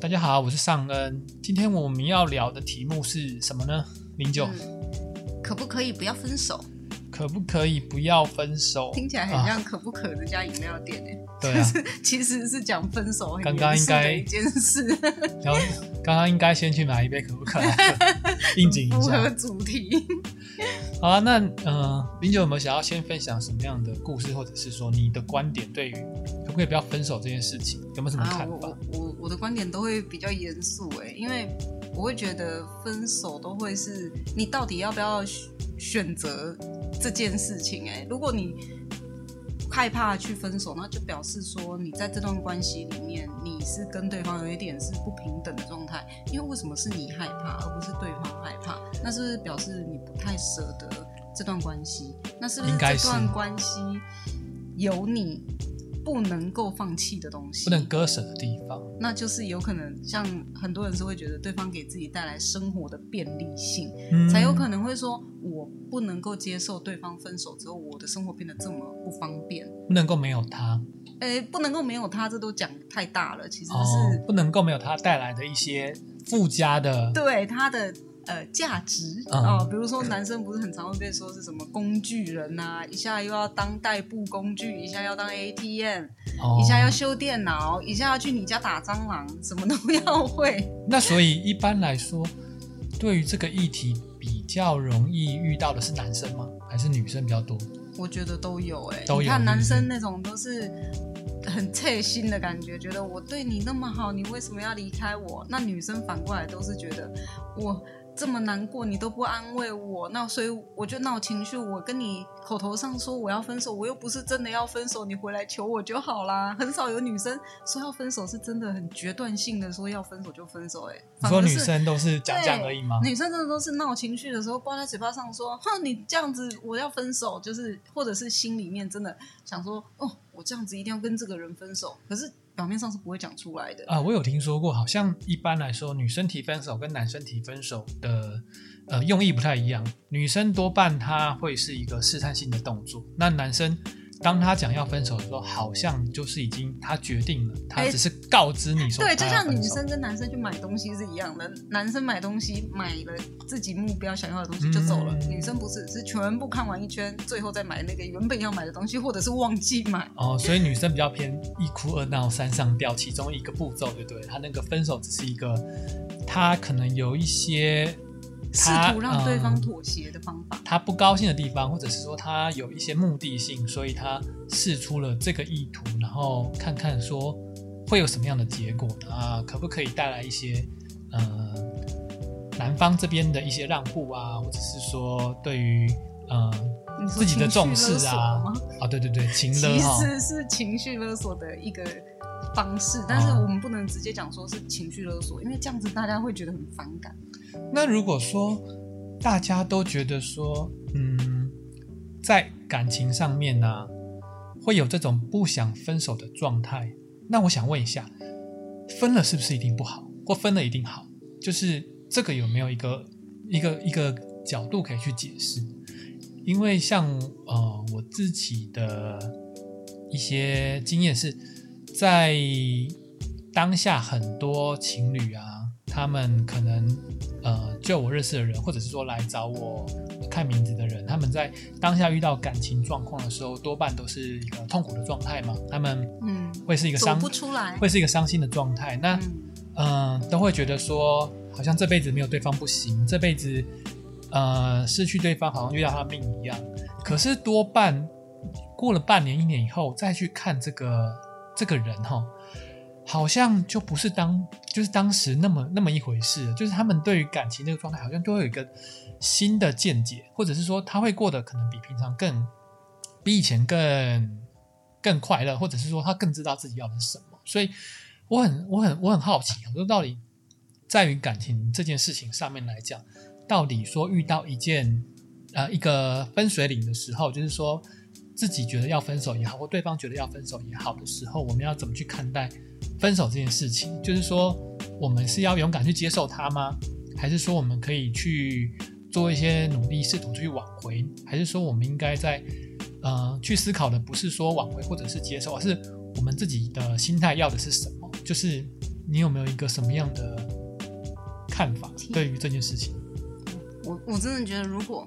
大家好，我是尚恩。今天我们要聊的题目是什么呢？零九，嗯可不可以不要分手？可不可以不要分手？听起来很啊像可不可这家饮料店诶、对啊，其实是讲分手很刚刚严肃应该的一件事，然后刚刚应该先去买一杯可不可 应景一符合下。主题。好啊，那呃，零九有没有想要先分享什么样的故事，或者是说你的观点对于可不可以不要分手这件事情有没有什么啊，看法？我我我我的观点都会比较严肃诶，因为我会觉得分手都会是你到底要不要选选择这件事情诶，如果你害怕去分手，那就表示说你在这段关系里面你是跟对方有一点是不平等的状态，因为为什么是你害怕，而不是对方害怕？那是不是表示你不太舍得这段关系？那是不是这段关系有你不能够放弃的东西？不能割舍的地方。那就是有可能像很多人是会觉得对方给自己带来生活的便利性，嗯才有可能会说我不能够接受对方分手之后我的生活变得这么不方便。不能够没有他诶，不能够没有他，这都讲太大了。其实哦是、，不能够没有他带来的一些附加的对他的呃价值嗯哦、比如说男生不是很常会被说是什么工具人呐、一下又要当代步工具，一下要当 ATM，、哦一下要修电脑，一下要去你家打蟑螂，什么都要会。那所以一般来说，对于这个议题比较容易遇到的是男生吗？还是女生比较多？我觉得都有哎、都有你看男生那种都是很切心的感觉，觉得我对你那么好，你为什么要离开我？那女生反过来都是觉得我这么难过，你都不安慰我，那所以我就闹情绪。我跟你口头上说我要分手，我又不是真的要分手，你回来求我就好啦。很少有女生说要分手是真的很决断性的说要分手就分手、欸，哎，你说女生都是讲讲而已吗？女生真的都是闹情绪的时候挂在嘴巴上说：“哼，你这样子我要分手。”就是或者是心里面真的想说：“哦，我这样子一定要跟这个人分手。”可是表面上是不会讲出来的。啊、我有听说过，好像一般来说，女生提分手跟男生提分手的呃用意不太一样。女生多半她会是一个试探性的动作，那男生当他讲要分手的时候，好像就是已经他决定了，他哎只是告知你说对，就像女生跟男生去买东西是一样的，男生买东西买了自己目标想要的东西就走了，嗯女生不是，是全部看完一圈，最后再买那个原本要买的东西，或者是忘记买。哦，所以女生比较偏一哭二闹三上吊，其中一个步骤，对不对？她那个分手只是一个，她可能有一些试图让对方嗯妥协的方法。他不高兴的地方，或者是说他有一些目的性，所以他试出了这个意图，然后看看说会有什么样的结果啊，可不可以带来一些呃男方这边的一些让步啊，或者是说对于呃自己的重视啊吗？啊，对对对，情勒其哈，实是情绪勒索的一个方式，但是我们不能直接讲说是情绪勒索，因为这样子大家会觉得很反感。那如果说大家都觉得说，嗯，在感情上面呢、会有这种不想分手的状态，那我想问一下，分了是不是一定不好，或分了一定好？就是这个有没有一个一个一个角度可以去解释？因为像呃我自己的一些经验是，在当下很多情侣啊，他们可能呃，就我认识的人，或者是说来找我看名字的人，他们在当下遇到感情状况的时候，多半都是一个痛苦的状态嘛，他们嗯，会是一个走伤，不出来。会是一个伤心的状态。那嗯，嗯、都会觉得说，好像这辈子没有对方不行，这辈子呃失去对方好像遇到他命一样。可是多半过了半年、一年以后再去看这个这个人哈，好像就不是当就是当时那么那么一回事，就是他们对于感情这个状态好像就会有一个新的见解，或者是说他会过得可能比平常更比以前更更快乐，或者是说他更知道自己要的是什么，所以。我很我很我很好奇，我说到底在于感情这件事情上面来讲，到底说遇到一件呃一个分水岭的时候，就是说自己觉得要分手也好，或对方觉得要分手也好的时候，我们要怎么去看待分手这件事情？就是说，我们是要勇敢去接受它吗？还是说我们可以去做一些努力，试图去挽回？还是说我们应该在呃去思考的不是说挽回或者是接受，而是我们自己的心态要的是什么？就是你有没有一个什么样的看法对于这件事情？我我真的觉得，如果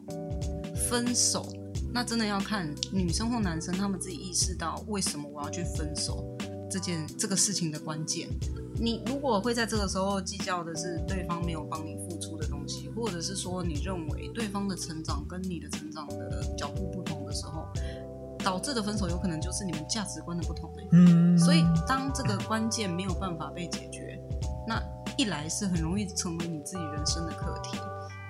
分手，那真的要看女生或男生他们自己意识到为什么我要去分手这件这个事情的关键。你如果会在这个时候计较的是对方没有帮你付出的东西，或者是说你认为对方的成长跟你的成长的脚步不同的时候，导致的分手有可能就是你们价值观的不同、欸。嗯，所以，当这个关键没有办法被解决，那一来是很容易成为你自己人生的课题，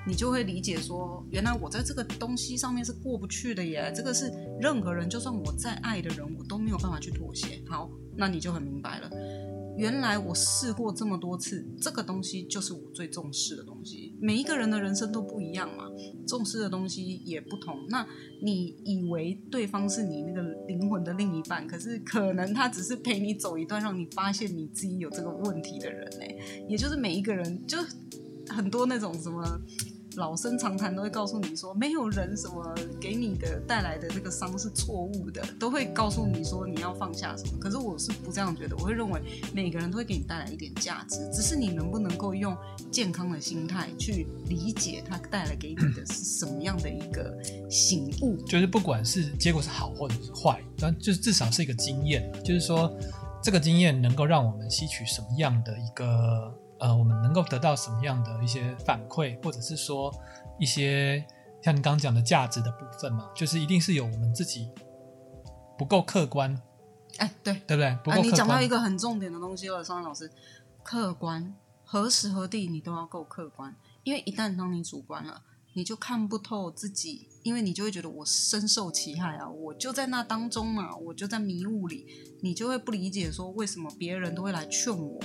你就会理解说，原来我在这个东西上面是过不去的耶。这个是任何人，就算我再爱的人，我都没有办法去妥协。好，那你就很明白了。原来我试过这么多次，这个东西就是我最重视的东西。每一个人的人生都不一样嘛，重视的东西也不同。那你以为对方是你那个灵魂的另一半，可是可能他只是陪你走一段，让你发现你自己有这个问题的人呢。也就是每一个人，就很多那种什么。老生常谈都会告诉你说，没有人什么给你的带来的这个伤是错误的，都会告诉你说你要放下什么。可是我是不这样觉得，我会认为每个人都会给你带来一点价值，只是你能不能够用健康的心态去理解它带来给你的是什么样的一个醒悟。就是不管是结果是好或者是坏，但就是至少是一个经验，就是说这个经验能够让我们吸取什么样的一个。呃，我们能够得到什么样的一些反馈，或者是说一些像你刚刚讲的价值的部分嘛，就是一定是有我们自己不够客观，哎，对，对不对？不够客观。你讲到一个很重点的东西了，双安老师，客观，何时何地你都要够客观，因为一旦当你主观了，你就看不透自己，因为你就会觉得我深受其害啊，我就在那当中嘛，我就在迷雾里，你就会不理解说为什么别人都会来劝我。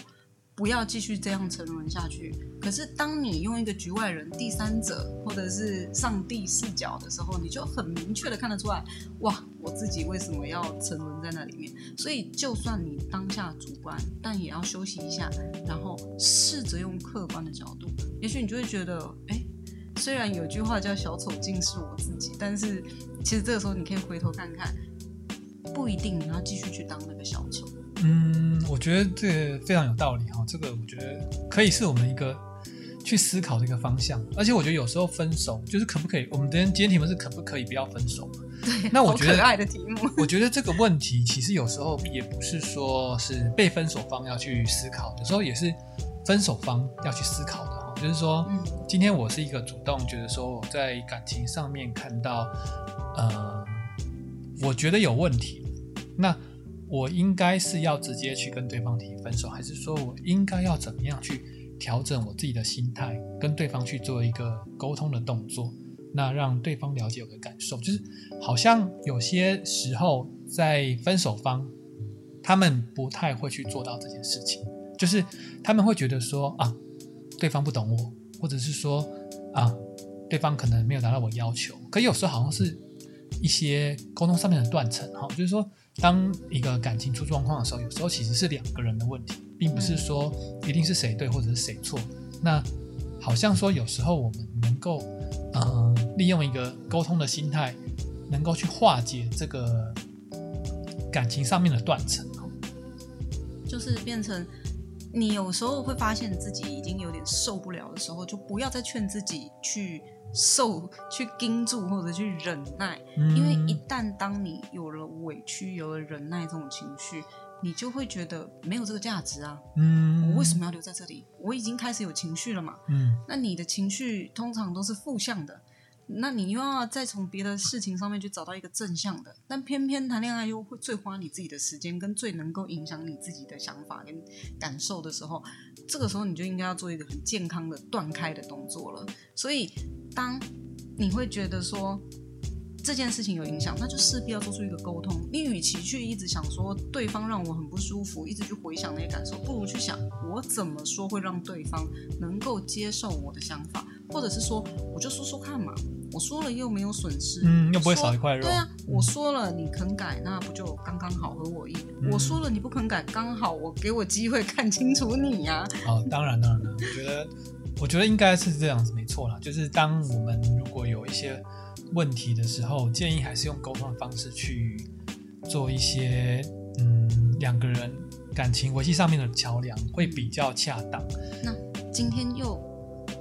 不要继续这样沉沦下去。可是，当你用一个局外人、第三者或者是上帝视角的时候，你就很明确的看得出来，哇，我自己为什么要沉沦在那里面？所以，就算你当下主观，但也要休息一下，然后试着用客观的角度，也许你就会觉得，哎，虽然有句话叫“小丑竟是我自己”，但是其实这个时候你可以回头看看，不一定你要继续去当那个小丑。嗯，我觉得这个非常有道理哈。这个我觉得可以是我们一个去思考的一个方向。而且我觉得有时候分手就是可不可以？我们今天今天题目是可不可以不要分手？对，那我觉得可爱的题目。我觉得这个问题其实有时候也不是说是被分手方要去思考，有时候也是分手方要去思考的哈。就是说，今天我是一个主动觉得说我在感情上面看到，呃，我觉得有问题，那。我应该是要直接去跟对方提分手，还是说我应该要怎么样去调整我自己的心态，跟对方去做一个沟通的动作，那让对方了解我的感受？就是好像有些时候在分手方，他们不太会去做到这件事情，就是他们会觉得说啊，对方不懂我，或者是说啊，对方可能没有达到我要求。可有时候好像是一些沟通上面的断层哈，就是说。当一个感情出状况的时候，有时候其实是两个人的问题，并不是说一定是谁对或者是谁错。那好像说有时候我们能够，呃，利用一个沟通的心态，能够去化解这个感情上面的断层。就是变成你有时候会发现自己已经有点受不了的时候，就不要再劝自己去。受去盯住或者去忍耐，因为一旦当你有了委屈、有了忍耐这种情绪，你就会觉得没有这个价值啊。嗯，我为什么要留在这里？我已经开始有情绪了嘛。嗯，那你的情绪通常都是负向的。那你又要再从别的事情上面去找到一个正向的，但偏偏谈恋爱又会最花你自己的时间，跟最能够影响你自己的想法跟感受的时候，这个时候你就应该要做一个很健康的断开的动作了。所以，当你会觉得说这件事情有影响，那就势必要做出一个沟通。你与其去一直想说对方让我很不舒服，一直去回想那些感受，不如去想我怎么说会让对方能够接受我的想法，或者是说我就说说看嘛。我说了又没有损失，嗯，又不会少一块肉。对啊，我说了你肯改，那不就刚刚好合我意？我说了你不肯改，刚好我给我机会看清楚你呀。好，当然当然了，我觉得我觉得应该是这样子，没错啦。就是当我们如果有一些问题的时候，建议还是用沟通的方式去做一些，嗯，两个人感情维系上面的桥梁会比较恰当。那今天又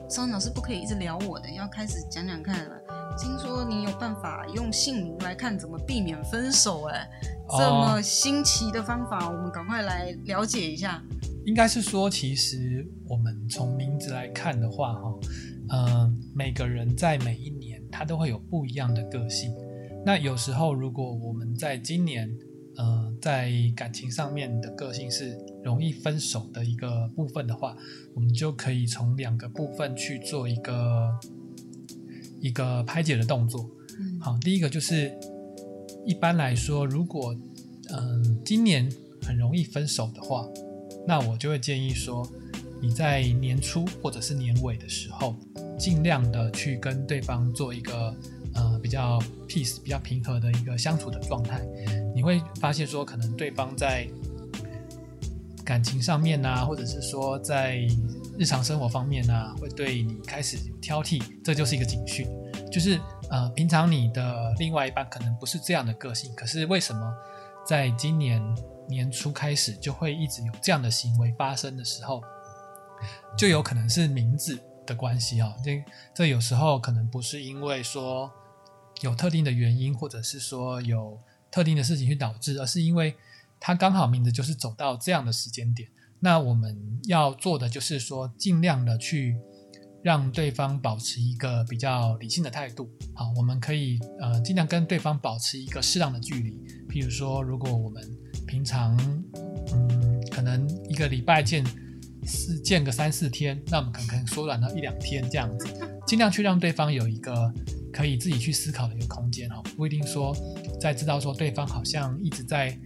张老师不可以一直聊我的，要开始讲讲看了。听说你有办法用姓名来看怎么避免分手，哎，这么新奇的方法，我们赶快来了解一下。应该是说，其实我们从名字来看的话，哈，嗯，每个人在每一年他都会有不一样的个性。那有时候，如果我们在今年，呃，在感情上面的个性是容易分手的一个部分的话，我们就可以从两个部分去做一个。一个排解的动作，好，第一个就是一般来说，如果嗯今年很容易分手的话，那我就会建议说，你在年初或者是年尾的时候，尽量的去跟对方做一个比较 peace、比较平和的一个相处的状态，你会发现说，可能对方在感情上面啊，或者是说在日常生活方面呢，会对你开始挑剔，这就是一个警讯。就是呃，平常你的另外一半可能不是这样的个性，可是为什么在今年年初开始就会一直有这样的行为发生的时候，就有可能是名字的关系啊。这这有时候可能不是因为说有特定的原因，或者是说有特定的事情去导致，而是因为他刚好名字就是走到这样的时间点。那我们要做的就是说，尽量的去让对方保持一个比较理性的态度。好，我们可以呃尽量跟对方保持一个适当的距离。譬如说，如果我们平常嗯可能一个礼拜见四见个三四天，那我们可能缩短到一两天这样子，尽量去让对方有一个可以自己去思考的一个空间。哈，不一定说在知道说对方好像一直在。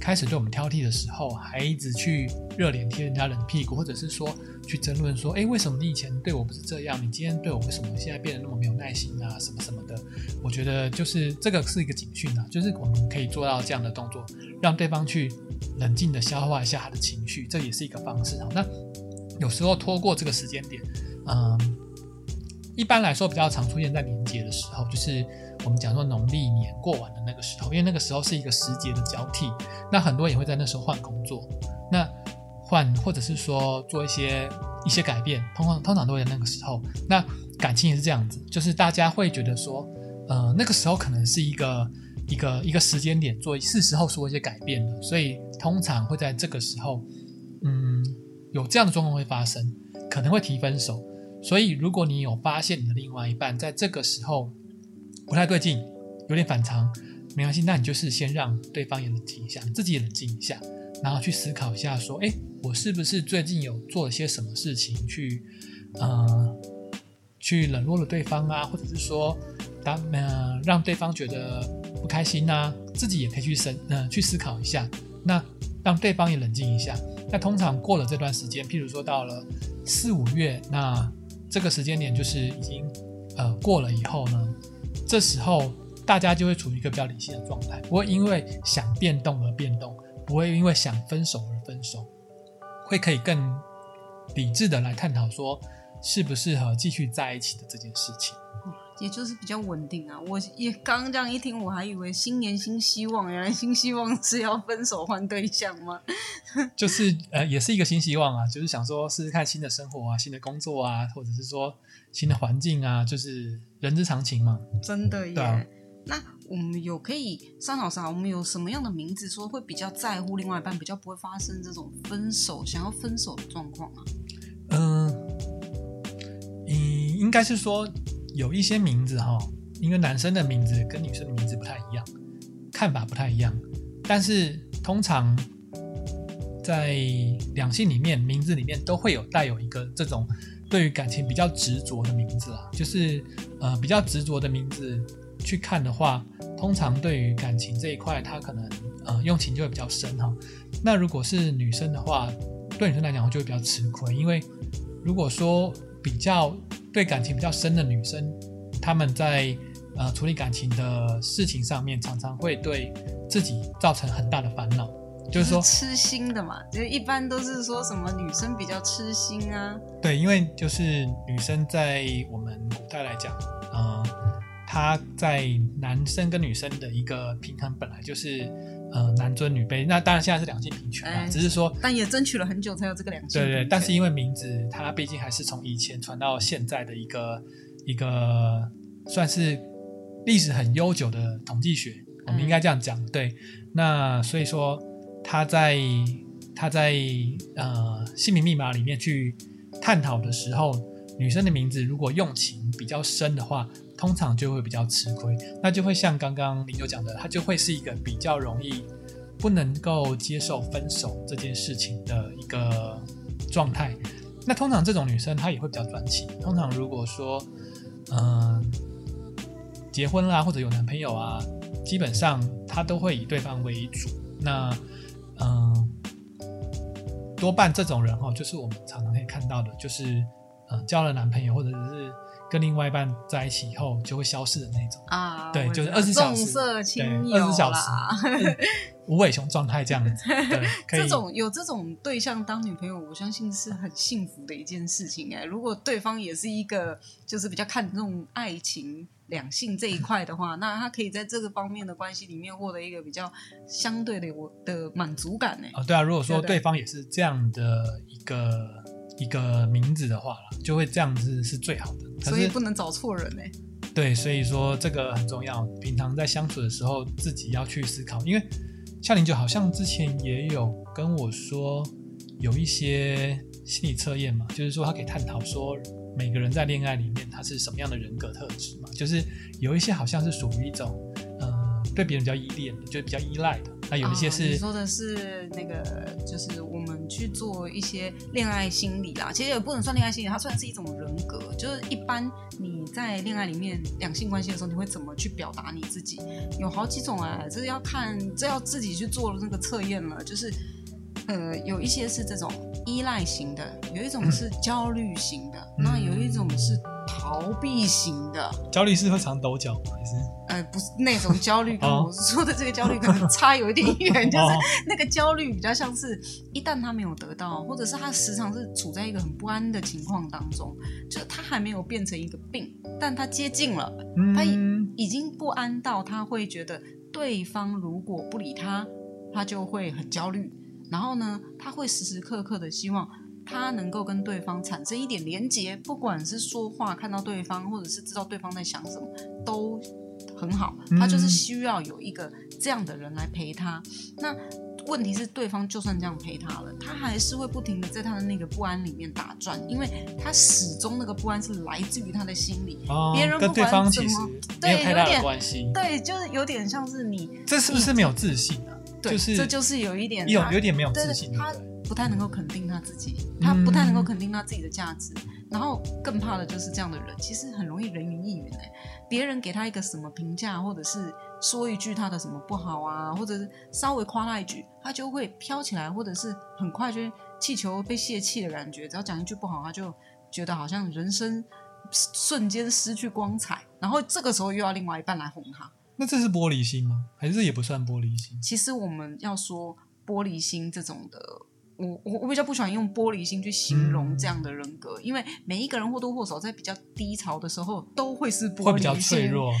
开始对我们挑剔的时候，还一直去热脸贴人家冷屁股，或者是说去争论说，哎，为什么你以前对我不是这样？你今天对我为什么现在变得那么没有耐心啊？什么什么的？我觉得就是这个是一个警讯啊，就是我们可以做到这样的动作，让对方去冷静的消化一下他的情绪，这也是一个方式哈。那有时候拖过这个时间点，嗯，一般来说比较常出现在年节的时候，就是。我们讲说农历年过完的那个时候，因为那个时候是一个时节的交替，那很多人也会在那时候换工作，那换或者是说做一些一些改变，通常通常都会在那个时候。那感情也是这样子，就是大家会觉得说，呃，那个时候可能是一个一个一个时间点，做是时候说一些改变了，所以通常会在这个时候，嗯，有这样的状况会发生，可能会提分手。所以如果你有发现你的另外一半在这个时候，不太对劲，有点反常，没关系，那你就是先让对方也冷静一下，你自己也冷静一下，然后去思考一下，说，哎，我是不是最近有做了些什么事情去，呃，去冷落了对方啊，或者是说，当呃让对方觉得不开心啊，自己也可以去深呃去思考一下，那让对方也冷静一下。那通常过了这段时间，譬如说到了四五月，那这个时间点就是已经呃过了以后呢。这时候大家就会处于一个比较理性的状态，不会因为想变动而变动，不会因为想分手而分手，会可以更理智的来探讨说适不适合继续在一起的这件事情。也就是比较稳定啊！我也刚刚这样一听，我还以为新年新希望，原来新希望是要分手换对象吗？就是呃，也是一个新希望啊，就是想说试试看新的生活啊，新的工作啊，或者是说新的环境啊，就是人之常情嘛。真的耶！那我们有可以，三老师啊，我们有什么样的名字说会比较在乎另外一半，比较不会发生这种分手想要分手的状况啊？嗯，应应该是说。有一些名字哈，因为男生的名字跟女生的名字不太一样，看法不太一样。但是通常在两性里面，名字里面都会有带有一个这种对于感情比较执着的名字啊，就是呃比较执着的名字去看的话，通常对于感情这一块，他可能呃用情就会比较深哈。那如果是女生的话，对女生来讲就会比较吃亏，因为如果说比较。对感情比较深的女生，她们在呃处理感情的事情上面，常常会对自己造成很大的烦恼。就是说痴心的嘛，就一般都是说什么女生比较痴心啊。对，因为就是女生在我们古代来讲，呃，她在男生跟女生的一个平衡本来就是呃男尊女卑。那当然现在是两性平权啊，哎只是说但也争取了很久才有这个两性对对，权但是因为名字它毕竟还是从以前传到现在的一个一个算是历史很悠久的统计学，我们应该这样讲。对，那所以说他在他在呃姓名密码里面去探讨的时候，女生的名字如果用情比较深的话，通常就会比较吃亏，那就会像刚刚林九讲的，他就会是一个比较容易不能够接受分手这件事情的一个状态。那通常这种女生她也会比较专情。通常如果说，嗯、结婚啦或者有男朋友啊，基本上她都会以对方为主。那，嗯、多半这种人哈，就是我们常常可以看到的，就是呃交了男朋友或者是跟另外一半在一起以后就会消失的那种。啊，对就是我知道20小时重色轻对友20小时啦。无尾熊状态这样子，对，可以这种有这种对象当女朋友，我相信是很幸福的一件事情哎。如果对方也是一个就是比较看重爱情、两性这一块的话，那他可以在这个方面的关系里面获得一个比较相对的我的满足感哎。哦，对啊，如果说对方也是这样的一个一个名字的话啦，就会这样子是最好的。所以不能找错人哎。对，所以说这个很重要。平常在相处的时候，自己要去思考，因为夏林就好像之前也有跟我说，有一些心理测验嘛，就是说他可以探讨说每个人在恋爱里面他是什么样的人格特质嘛，就是有一些好像是属于一种呃对别人比较依恋的，就比较依赖的，那有一些啊你是、说的是那个，就是我们去做一些恋爱心理啦，其实也不能算恋爱心理，它算是一种人格。就是一般你在恋爱里面两性关系的时候，你会怎么去表达你自己？有好几种啊，这要看，这要自己去做那个测验了。就是呃，有一些是这种依赖型的，有一种是焦虑型的，嗯那有一种是逃避型的。焦虑是会常抖脚吗？还是呃，不是那种焦虑，跟哦。我说的这个焦虑可能 差有一点远，就是哦。那个焦虑比较像是，一旦他没有得到，或者是他时常是处在一个很不安的情况当中，就是他还没有变成一个病，但他接近了，他嗯已经不安到他会觉得对方如果不理他，他就会很焦虑，然后呢，他会时时刻刻的希望他能够跟对方产生一点连结，不管是说话看到对方，或者是知道对方在想什么，都很好。他就是嗯需要有一个这样的人来陪他。那问题是，对方就算这样陪他了，他还是会不停的在他的那个不安里面打转，因为他始终那个不安是来自于他的心里。哦别人不管对方其实怎么没有太大的对有点关系，对，就是有点像是你，这是不是没有自信啊？对，就是这就是有一点有有点没有自信，他不太能够肯定他自己，他不太能够嗯肯定他自己的价值，然后更怕的就是这样的人，其实很容易人云亦云哎、别人给他一个什么评价，或者是说一句他的什么不好啊，或者是稍微夸他一句，他就会飘起来，或者是很快就气球被泄气的感觉，只要讲一句不好，他就觉得好像人生瞬间失去光彩，然后这个时候又要另外一半来哄他。那这是玻璃心吗？还是也不算玻璃心？其实我们要说玻璃心这种的，我我我比较不喜欢用玻璃心去形容这样的人格，因为每一个人或多或少在比较低潮的时候都会是玻璃心，会比较脆弱，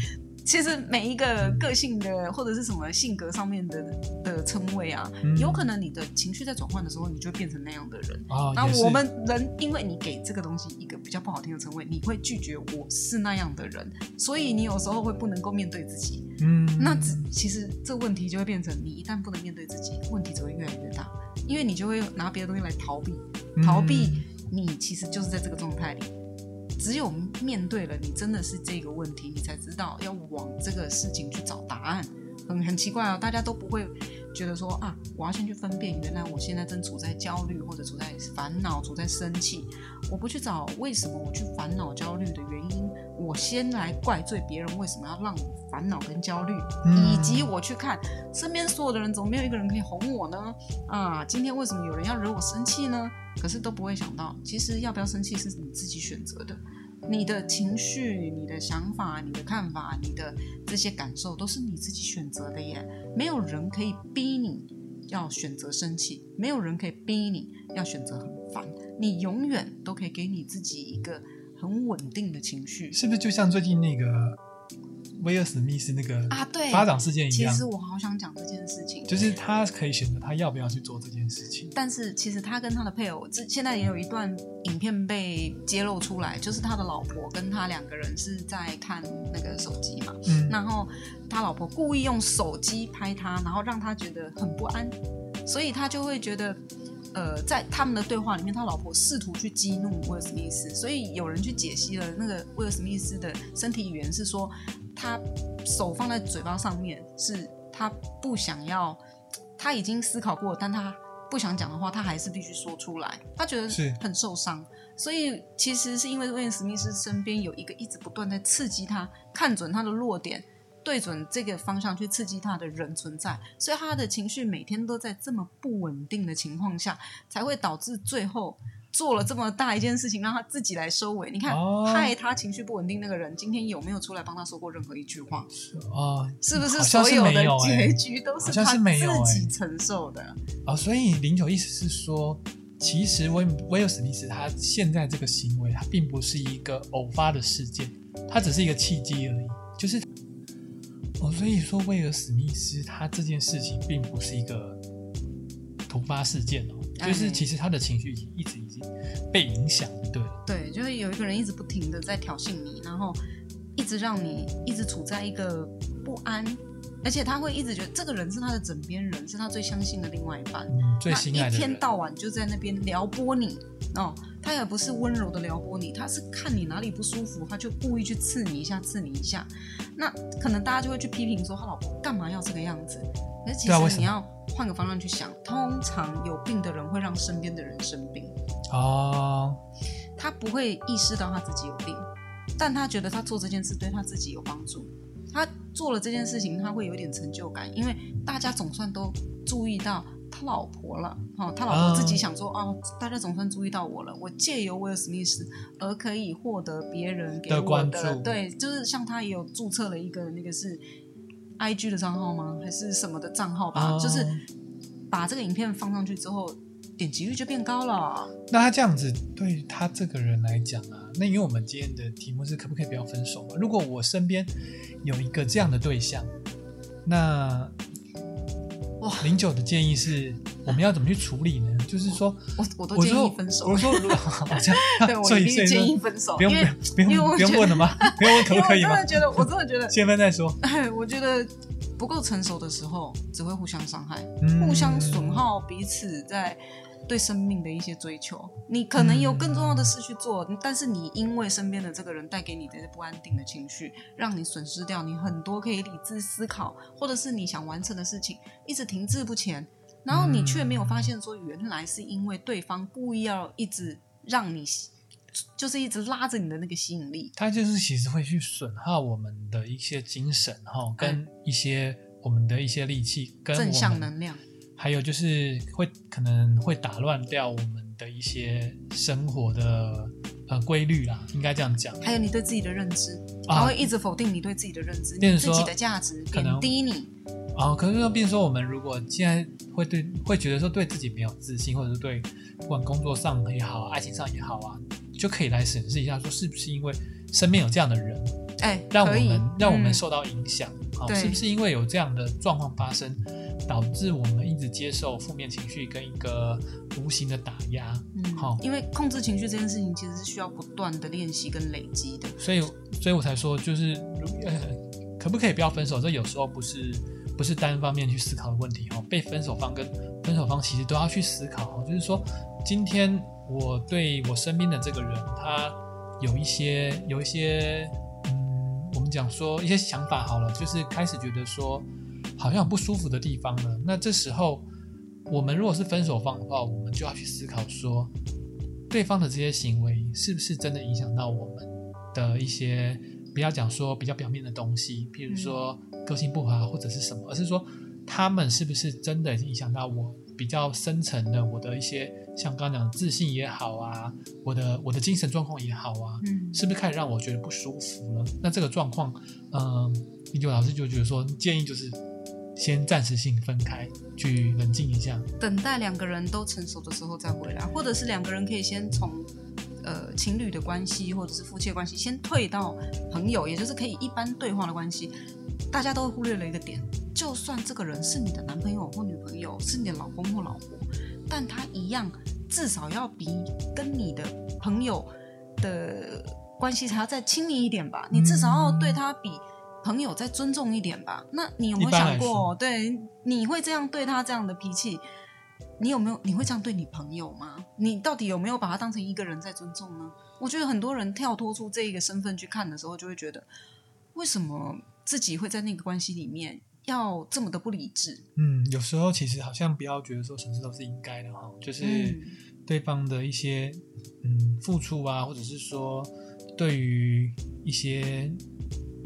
其实每一个个性的或者是什么性格上面的的称谓啊，嗯有可能你的情绪在转换的时候，你就会变成那样的人。那我们人，因为你给这个东西一个比较不好听的称谓，你会拒绝我是那样的人，所以你有时候会不能够面对自己。嗯，那只其实这问题就会变成，你一旦不能面对自己，问题只会越来越大，因为你就会拿别的东西来逃避，嗯逃避你其实就是在这个状态里。只有面对了你真的是这个问题，你才知道要往这个事情去找答案。很很奇怪哦，大家都不会觉得说啊，我要先去分辨，原来我现在正处在焦虑或者处在烦恼、处在生气。我不去找为什么我去烦恼、焦虑的原因，我先来怪罪别人为什么要让我烦恼跟焦虑，嗯以及我去看身边所有的人，怎么没有一个人可以哄我呢？啊，今天为什么有人要惹我生气呢？可是都不会想到，其实要不要生气是你自己选择的。你的情绪、你的想法、你的看法、你的这些感受，都是你自己选择的耶。没有人可以逼你要选择生气，没有人可以逼你要选择很烦。你永远都可以给你自己一个很稳定的情绪是不是就像最近那个威尔史密斯那个啊。对，巴掌事件一样？其实我好想讲这件事情。就是他可以选择他要不要去做这件事情。但是其实他跟他的配偶，这现在也有一段影片被揭露出来，就是他的老婆跟他两个人是在看那个手机嘛，嗯，然后他老婆故意用手机拍他，然后让他觉得很不安，所以他就会觉得。呃，在他们的对话里面，他老婆试图去激怒威尔史密斯，所以有人去解析了那个威尔史密斯的身体语言是说，他手放在嘴巴上面，是他不想要，他已经思考过，但他不想讲的话，他还是必须说出来，他觉得是很受伤，所以其实是因为威尔史密斯身边有一个一直不断在刺激他，看准他的弱点。对准这个方向去刺激他的人存在，所以他的情绪每天都在这么不稳定的情况下，才会导致最后做了这么大一件事情，让他自己来收尾。你看，哦害他情绪不稳定那个人，今天有没有出来帮他说过任何一句话？哦是不是所有的结局都是他自己欸承受的？哦，所以零九意思是说，其实威威尔史密斯他现在这个行为，他并不是一个偶发的事件，他只是一个契机而已。就是哦，所以说威尔史密斯他这件事情并不是一个突发事件哦，就是哎其实他的情绪已经一直已经被影响，对了。对，就是有一个人一直不停的在挑衅你，然后一直让你一直处在一个不安，而且他会一直觉得这个人是他的枕边人，是他最相信的另外一半。嗯，最心爱那一天，到晚就在那边撩拨你哦，他也不是温柔的撩拨你，他是看你哪里不舒服，他就故意去刺你一下，刺你一下。那可能大家就会去批评说他老婆干嘛要这个样子？可是其实你要换个方向去想，通常有病的人会让身边的人生病，哦，他不会意识到他自己有病，但他觉得他做这件事对他自己有帮助。他做了这件事情，他会有点成就感，因为大家总算都注意到他老婆了。哦，他老婆自己想说，哦，大家总算注意到我了，我借由威尔史密斯而可以获得别人给我的关的，注对，就是像他也有注册了一个那个是 I G 的账号吗？还是什么的账号吧？哦就是把这个影片放上去之后，点击率就变高了。那他这样子对他这个人来讲啊，那因为我们今天的题目是可不可以不要分手嘛？如果我身边有一个这样的对象，那哇零九的建议是我们要怎么去处理呢？就是说，我我都建议分手我。说这对，我 一定建议分手，不用不用不用问了吗？不用问可不可以吗我真？的觉得，我真的觉得，先分再说，哎，我觉得不够成熟的时候，只会互相伤害，嗯互相损。耗彼此在对生命的一些追求。你可能有更重要的事去做，但是你因为身边的这个人带给你的不安定的情绪，让你损失掉你很多可以理智思考，或者是你想完成的事情，一直停滞不前。然后你却没有发现说，原来是因为对方故意要一直让你，就是一直拉着你的那个吸引力。他就是其实会去损耗我们的一些精神哈，跟一些我们的一些力气，跟正向能量，还有就是会可能会打乱掉我们的一些生活的呃规律啦，应该这样讲。还有你对自己的认知，啊他会一直否定你对自己的认知，变成说你自己的价值，可能贬低你。啊、可是说，变成说我们如果现在会对会觉得说对自己没有自信，或者是对不管工作上也好，爱情上也好啊，就可以来审视一下，说是不是因为身边有这样的人，哎，让我们让我们嗯受到影响啊、对是不是因为有这样的状况发生，导致我们一直接受负面情绪跟一个无形的打压？嗯好因为控制情绪这件事情其实是需要不断的练习跟累积的。所以，所以我才说，就是如呃，可不可以不要分手？这有时候不是不是单方面去思考的问题哦。被分手方跟分手方其实都要去思考哦。就是说，今天我对我身边的这个人，他有一些有一些嗯，我们讲说一些想法好了，就是开始觉得说好像不舒服的地方了。那这时候，我们如果是分手方的话，我们就要去思考说，对方的这些行为是不是真的影响到我们的一些，不要讲说比较表面的东西，譬如说个性不合或者是什么，而是说他们是不是真的影响到我比较深层的我的一些，像刚刚讲的自信也好啊，我的我的精神状况也好啊，嗯，是不是开始让我觉得不舒服了？那这个状况，嗯，李九老师就觉得说，建议就是先暂时性分开，去冷静一下。等待两个人都成熟的时候再回来，或者是两个人可以先从呃情侣的关系或者是夫妻的关系，先退到朋友，也就是可以一般对话的关系，大家都忽略了一个点，就算这个人是你的男朋友或女朋友，是你的老公或老婆，但他一样至少要比跟你的朋友的关系还要再亲密一点吧，你至少要对他比。朋友再尊重一点吧。那你有没有想过，对你会这样对他这样的脾气？你有没有你会这样对你朋友吗？你到底有没有把他当成一个人在尊重呢？我觉得很多人跳脱出这一个身份去看的时候，就会觉得为什么自己会在那个关系里面要这么的不理智？嗯，有时候其实好像不要觉得说什么事都是应该的哈，就是对方的一些嗯付出啊，或者是说对于一些。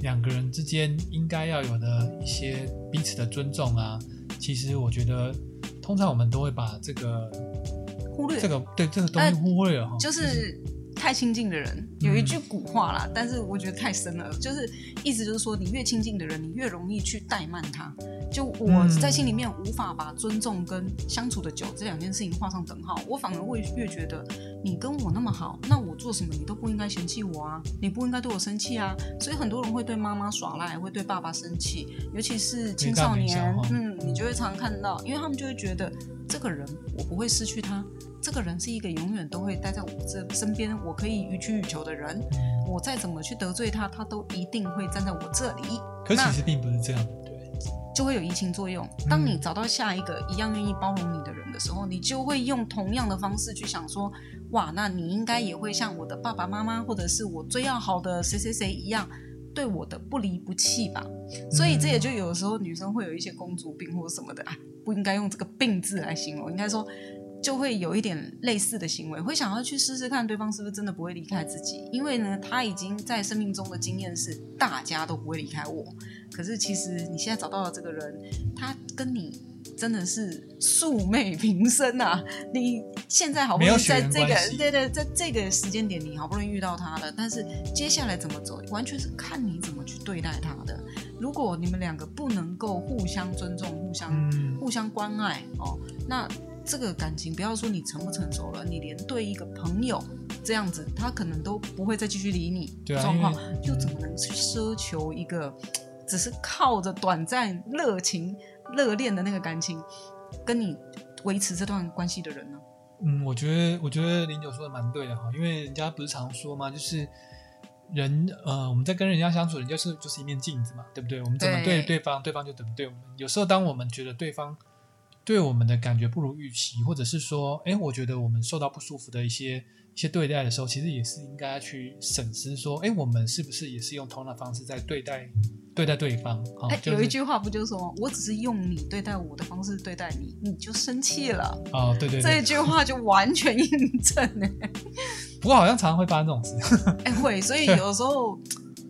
两个人之间应该要有的一些彼此的尊重啊，其实我觉得，通常我们都会把这个忽略，这个对这个东西忽略了哈，就是。太亲近的人有一句古话啦，但是我觉得太深了，就是意思就是说，你越亲近的人，你越容易去怠慢他。就我在心里面无法把尊重跟相处的久这两件事情画上等号，我反而会越觉得你跟我那么好，那我做什么你都不应该嫌弃我啊，你不应该对我生气啊。所以很多人会对妈妈耍赖，会对爸爸生气，尤其是青少年，嗯，你就会常常看到，因为他们就会觉得这个人我不会失去他。这个人是一个永远都会待在我这身边，我可以予取予求的人。我再怎么去得罪他，他都一定会站在我这里。可其实并不是这样，对，就会有移情作用。当你找到下一个一样愿意包容你的人的时候，你就会用同样的方式去想说：哇，那你应该也会像我的爸爸妈妈，或者是我最要好的谁谁谁一样，对我的不离不弃吧。所以这也就有时候女生会有一些公主病或什么的啊，不应该用这个病字来形容，应该说。就会有一点类似的行为，会想要去试试看对方是不是真的不会离开自己，因为呢，他已经在生命中的经验是大家都不会离开我。可是其实你现在找到了这个人，他跟你真的是素昧平生啊！你现在好不容易在这个对对，在这个时间点你好不容易遇到他了，但是接下来怎么走，完全是看你怎么去对待他的。如果你们两个不能够互相尊重、互相互相关爱哦，那。这个感情，不要说你成不成熟了，你连对一个朋友这样子，他可能都不会再继续理你。状况又怎么能去奢求一个只是靠着短暂热情、热恋的那个感情，跟你维持这段关系的人呢？嗯，我觉得，我觉得林九说的蛮对的哈，因为人家不是常说嘛，就是人呃，我们在跟人家相处，人家是就是一面镜子嘛，对不对？我们怎么对对方，对方就怎么对我们。有时候，当我们觉得对方。对我们的感觉不如预期，或者是说，哎，我觉得我们受到不舒服的一些一些对待的时候，其实也是应该去审视，说，哎，我们是不是也是用同样的方式在对待对待对方？哎，有一句话不就说，我只是用你对待我的方式对待你，你就生气了？哦，对对，这一句话就完全印证哎。不过好像常常会发生这种事。哎，会，所以有时候。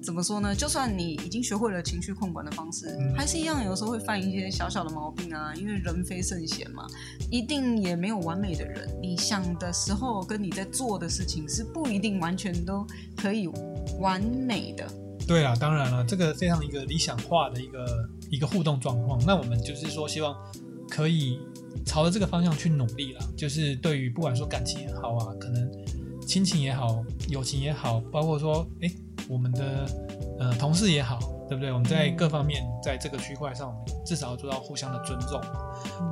怎么说呢？就算你已经学会了情绪控管的方式，还是一样，有时候会犯一些小小的毛病啊。因为人非圣贤嘛，一定也没有完美的人。你想的时候，跟你在做的事情是不一定完全都可以完美的。对啊，当然了，这个非常一个理想化的一个一个互动状况。那我们就是说，希望可以朝着这个方向去努力啦。就是对于不管说感情也好啊，可能亲情也好，友情也好，包括说，哎。我们的呃同事也好，对不对？我们在各方面在这个区块上，我们至少要做到互相的尊重。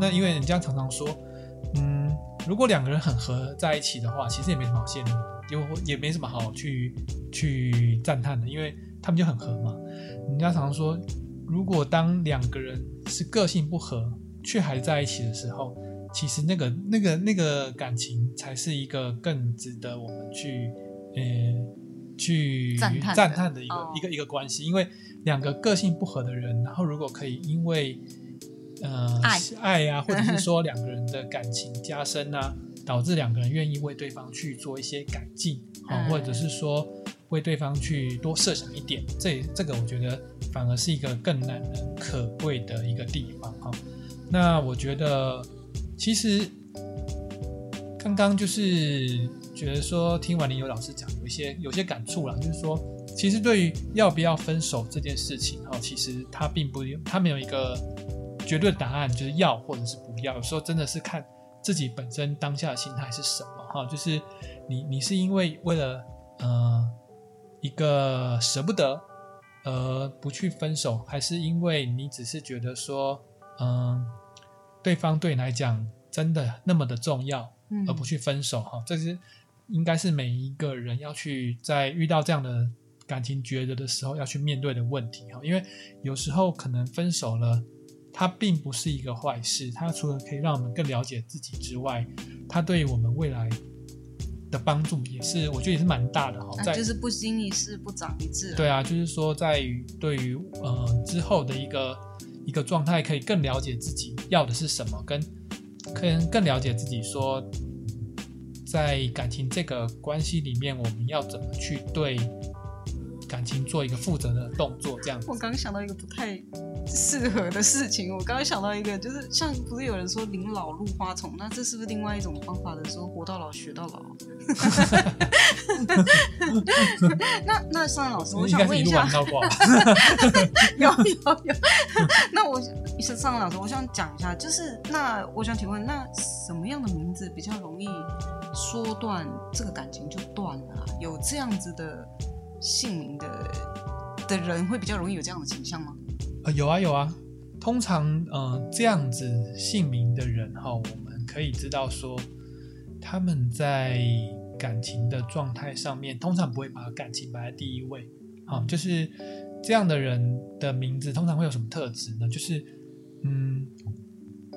那因为人家常常说，嗯，如果两个人很合在一起的话，其实也没什么好羡慕，就也没什么好去去赞叹的，因为他们就很合嘛。人家常常说，如果当两个人是个性不合却还在一起的时候，其实那个那个那个感情才是一个更值得我们去呃。去赞叹的一个一个一个关系，因为两个个性不合的人，然后如果可以因为呃爱爱啊，或者是说两个人的感情加深啊，导致两个人愿意为对方去做一些改进，好，或者是说为对方去多设想一点，这这个我觉得反而是一个更难能可贵的一个地方哈。那我觉得其实刚刚就是。觉得说听完林友老师讲，有一些有些感触了，就是说，其实对于要不要分手这件事情，哈，其实他并不，他没有一个绝对答案，就是要或者是不要。有时候真的是看自己本身当下的心态是什么，哈，就是你你是因为为了呃一个舍不得而不去分手，还是因为你只是觉得说，嗯、对方对你来讲真的那么的重要，嗯而不去分手哈，这是应该是每一个人要去在遇到这样的感情抉择的时候要去面对的问题哈，因为有时候可能分手了，它并不是一个坏事，它除了可以让我们更了解自己之外，它对于我们未来的帮助也是，我觉得也是蛮大的哈，在那就是不经一事不长一智、啊。对啊，就是说在于对于呃之后的一个一个状态，可以更了解自己要的是什么，跟更更了解自己说，在感情这个关系里面，我们要怎么去对感情做一个负责的动作，这样我刚刚想到一个不太适合的事情，我刚刚想到一个，就是像不是有人说临老入花丛，那这是不是另外一种方法的说活到老学到老？那那尚恩老师，我想问一下。有有 有，那我是尚恩老师，我想讲一下，就是那我想请问，那什么样的名字比较容易说断这个感情就断了啊、有这样子的姓名的的人会比较容易有这样的倾向吗？呃，有啊有啊，通常呃这样子姓名的人哈，我们可以知道说他们在感情的状态上面，通常不会把感情摆在第一位。啊，就是这样的人的名字通常会有什么特质呢？就是嗯，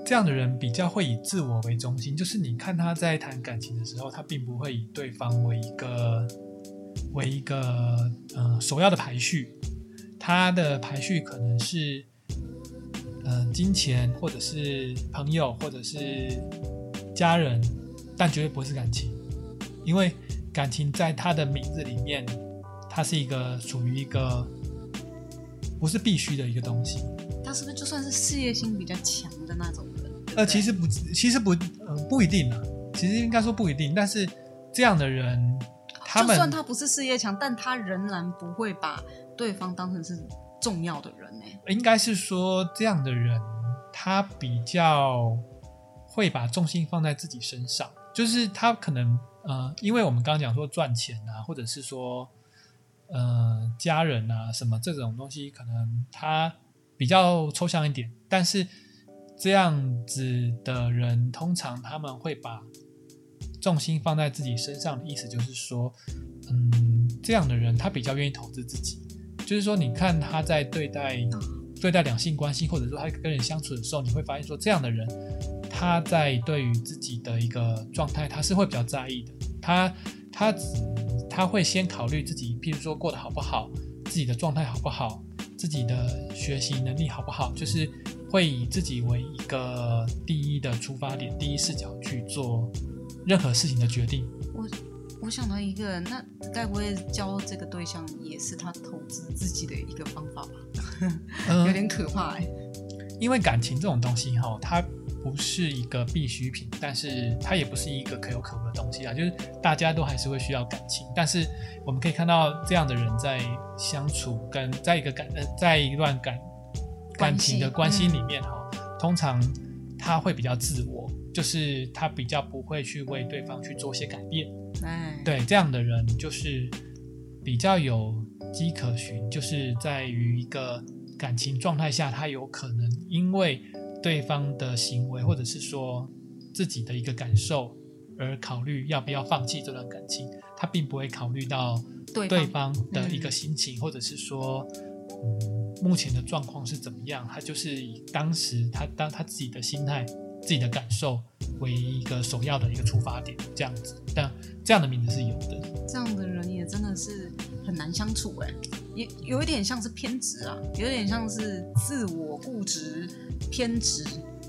这样的人比较会以自我为中心，就是你看他在谈感情的时候，他并不会以对方为一个为一个呃首要的排序，它的排序可能是呃金钱，或者是朋友，或者是家人，但绝对不是感情，因为感情在他的名字里面，它是一个属于一个不是必须的一个东西。他是不是就算是事业心比较强的那种人？呃，其实不，其实不，呃，不一定啊。其实应该说不一定，但是这样的人，他就算他不是事业强，但他仍然不会把对方当成是重要的人呢、应该是说这样的人，他比较会把重心放在自己身上，就是他可能呃，因为我们刚刚讲说赚钱啊，或者是说呃家人啊什么这种东西，可能他比较抽象一点，但是这样子的人，通常他们会把重心放在自己身上的意思就是说，嗯，这样的人他比较愿意投资自己，就是说，你看他在对待对待两性关系，或者说他跟人相处的时候，你会发现说，这样的人他在对于自己的一个状态，他是会比较在意的。他他他会先考虑自己，譬如说过得好不好，自己的状态好不好，自己的学习能力好不好，就是会以自己为一个第一的出发点、第一视角去做任何事情的决定。我我想到一个，那该不会交这个对象也是他投资自己的一个方法吧？嗯 有点可怕哎、因为感情这种东西哈，它不是一个必需品，但是它也不是一个可有可无的东西啊。就是大家都还是会需要感情，但是我们可以看到这样的人在相处跟在一个感呃在一段感感情的关系里面哈，通常他会比较自我，就是他比较不会去为对方去做些改变。哎，对这样的人，就是比较有迹可循，就是在于一个感情状态下，他有可能因为对方的行为，或者是说自己的一个感受，而考虑要不要放弃这段感情。他并不会考虑到对对方方的一个心情，或者是说，嗯，目前的状况是怎么样。他就是以当时他当他自己的心态、自己的感受为一个首要的一个出发点，这样子。但这样的名字是有的。这样的人也真的是很难相处哎、也有一点像是偏执啊，有点像是自我固执、偏执。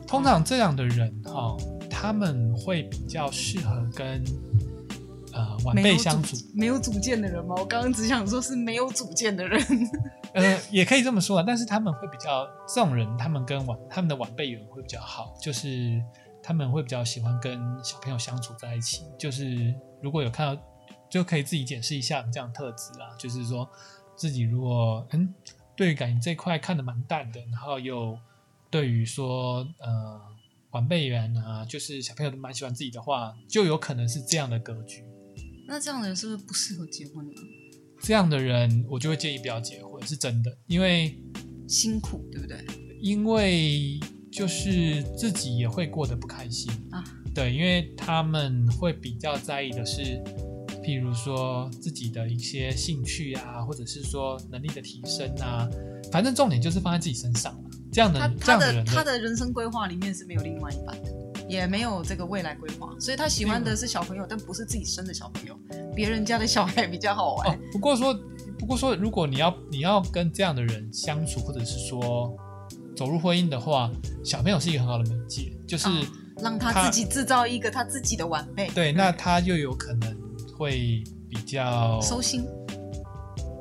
通常这样的人哈、他们会比较适合跟呃晚辈相处主，没有主见的人吗？我刚刚只想说是没有主见的人。呃，也可以这么说啊。但是他们会比较这种人，他们跟晚他们的晚辈缘会比较好，就是他们会比较喜欢跟小朋友相处在一起。就是如果有看到，就可以自己检视一下这样特质啊。就是说自己如果嗯对于感情这一块看得蛮淡的，然后又对于说呃晚辈缘啊，就是小朋友都蛮喜欢自己的话，就有可能是这样的格局。那这样的人是不是不适合结婚呢？这样的人我就会建议不要结婚，是真的，因为辛苦，对不对？因为就是自己也会过得不开心啊。对，因为他们会比较在意的是，譬如说自己的一些兴趣啊，或者是说能力的提升啊，反正重点就是放在自己身上了。这样的他这样人他的人生规划里面是没有另外一半的，也没有这个未来规划，所以他喜欢的是小朋友，但不是自己生的小朋友，别人家的小孩比较好玩。哦，不过说，不过说，如果你要你要跟这样的人相处，或者是说走入婚姻的话，小朋友是一个很好的媒介，就是、啊让他他自己制造一个他自己的晚辈，对，那他又有可能会比较收心。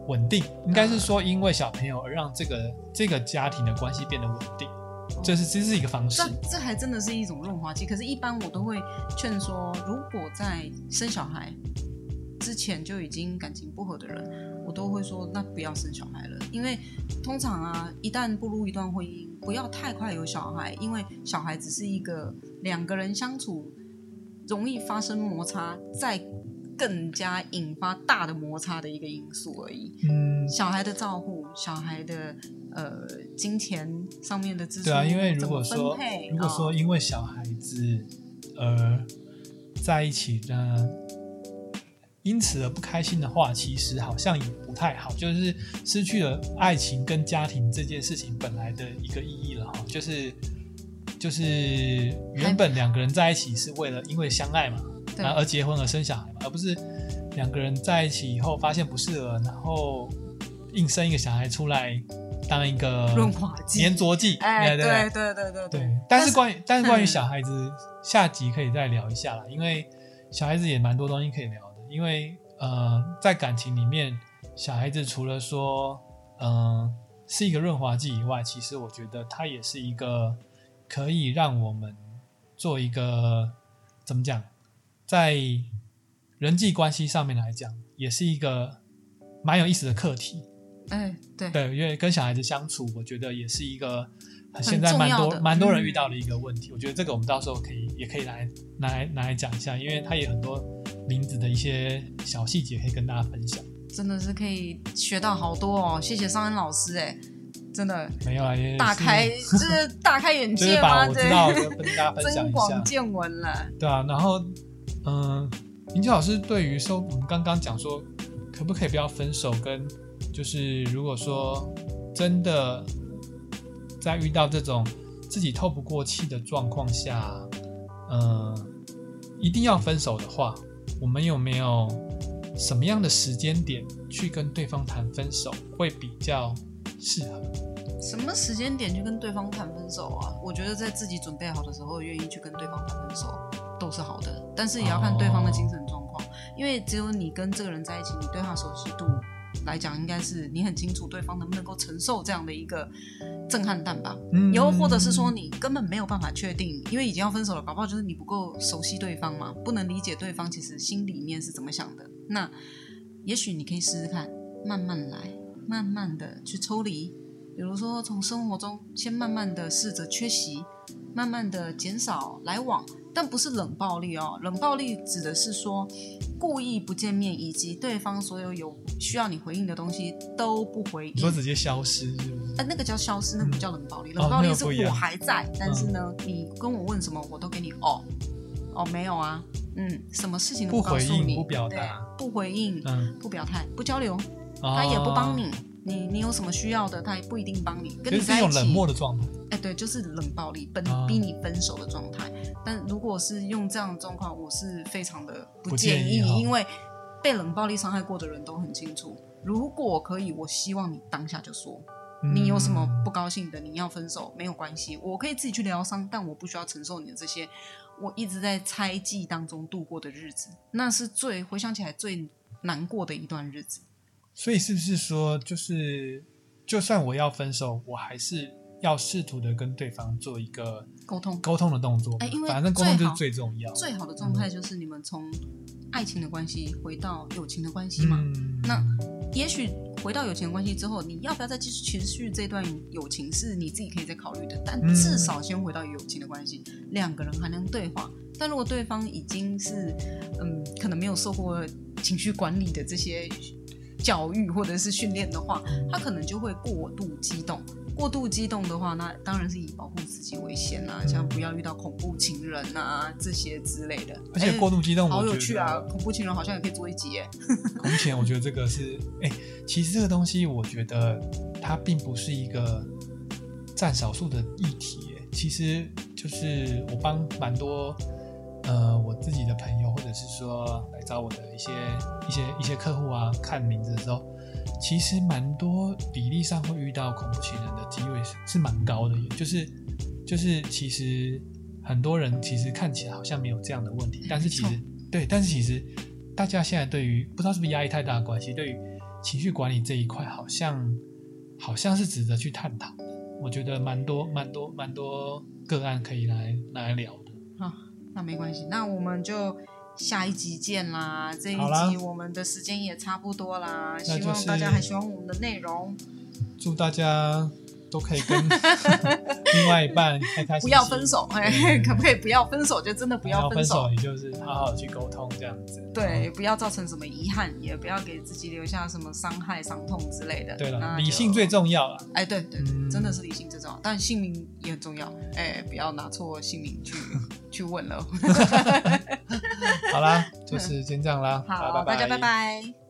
稳定，应该是说因为小朋友而让这个这个家庭的关系变得稳定，这是这是一个方式这。这还真的是一种润滑剂。可是，一般我都会劝说，如果在生小孩之前就已经感情不和的人，我都会说，那不要生小孩了。因为通常啊，一旦步入一段婚姻，不要太快有小孩，因为小孩只是一个两个人相处容易发生摩擦，再更加引发大的摩擦的一个因素而已。嗯，小孩的照顾，小孩的呃金钱上面的支出，对啊，因为如果说配如果说哦因为小孩子而在一起呢，因此而不开心的话，其实好像也不太好，就是失去了爱情跟家庭这件事情本来的一个意义了哈，就是就是原本两个人在一起是为了因为相爱嘛，然后而结婚而生小孩嘛，而不是两个人在一起以后发现不适合，然后硬生一个小孩出来当一个润滑剂。粘着剂，哎，对对对。对对对，但是关于但是关于嗯小孩子，下集可以再聊一下啦，因为小孩子也蛮多东西可以聊的。因为呃，在感情里面，小孩子除了说嗯、呃是一个润滑剂以外，其实我觉得它也是一个可以让我们做一个怎么讲，在人际关系上面来讲，也是一个蛮有意思的课题。哎对对，因为跟小孩子相处，我觉得也是一个现在蛮多蛮多人嗯遇到的一个问题。我觉得这个我们到时候可以也可以来拿来拿来讲一下，因为它也很多名字的一些小细节可以跟大家分享。真的是可以学到好多哦，谢谢尚恩老师，哎，真的没有啊，也大是开就是大开眼就是界吗？把我知道跟大家分享增一下，广见闻了。对啊。然后，嗯，明秋老师对于说我们刚刚讲说可不可以不要分手，跟就是如果说真的在遇到这种自己透不过气的状况下，嗯，一定要分手的话，我们有没有什么样的时间点去跟对方谈分手会比较适合？什么时间点去跟对方谈分手啊？我觉得在自己准备好的时候，愿意去跟对方谈分手都是好的，但是也要看对方的精神状况，因为只有你跟这个人在一起，你对他熟悉度来讲，应该是你很清楚对方能不能够承受这样的一个震撼弹吧。嗯又或者是说你根本没有办法确定，因为已经要分手了，搞不好就是你不够熟悉对方嘛，不能理解对方其实心里面是怎么想的。那也许你可以试试看，慢慢来，慢慢的去抽离。比如说，从生活中先慢慢的试着缺席，慢慢的减少来往，但不是冷暴力哦。冷暴力指的是说故意不见面，以及对方所有有需要你回应的东西都不回应。说直接消失是不是？呃，那个叫消失，那个不叫冷暴力。哦冷暴力是我还在，但是呢，你跟我问什么，我都给你哦哦没有啊，嗯，什么事情都不告诉你，回应不表对达，不回应，嗯，不表态，不交流，他他也不帮你。你你有什么需要的，他也不一定帮你。跟就是你在冷漠的状态。哎，对，就是冷暴力，奔啊逼你分手的状态。但如果是用这样的状况，我是非常的不不建议，因为被冷暴力伤害过的人都很清楚。如果可以，我希望你当下就说，你有什么嗯不高兴的，你要分手没有关系，我可以自己去疗伤，但我不需要承受你的这些我一直在猜忌当中度过的日子，那是最回想起来最难过的一段日子。所以是不是说，就是就算我要分手，我还是要试图的跟对方做一个沟通沟通的动作？哎因为反正沟通就是最重要。最好的状态就是你们从爱情的关系回到友情的关系嘛。嗯，那也许回到友情的关系之后，你要不要再继续持续这段友情是你自己可以再考虑的，但嗯至少先回到友情的关系，两个人还能对话。但如果对方已经是嗯，可能没有受过情绪管理的这些教育或者是训练的话，他可能就会过度激动。过度激动的话，那当然是以保护自己为先啦、像不要遇到恐怖情人啊这些之类的。而且哎过度激动，好有趣啊！恐怖情人好像也可以做一集耶。恐怖情人，我觉得这个是，哎、其实这个东西，我觉得它并不是一个占少数的议题耶。其实就是我帮蛮多呃我自己的朋友，或者是说来找我的一些一些一些客户啊看名字的时候，其实蛮多比例上会遇到恐怖情人的机会是是蛮高的耶。就是就是其实很多人其实看起来好像没有这样的问题，但是其实对，但是其实大家现在对于不知道是不是压力太大的关系，对于情绪管理这一块，好像好像是值得去探讨的。我觉得蛮多蛮多蛮多个案可以来来聊的。那没关系，那我们就下一集见啦。这一好啦集我们的时间也差不多啦，那就希望大家是还喜欢我们的内容，祝大家都可以跟 另外一半开开心心，不要分手，哎，可不可以不要分手？就真的不不要分分手。也就是好好去沟通这样子。对，不要造成什么遗憾，也不要给自己留下什么伤害、伤痛之类的。对了，理性最重要了。哎，对对，嗯真的是理性最重要，但姓名也很重要。哎，不要拿错姓名去 去问了。好啦，就是先这样啦，好，拜大家拜拜。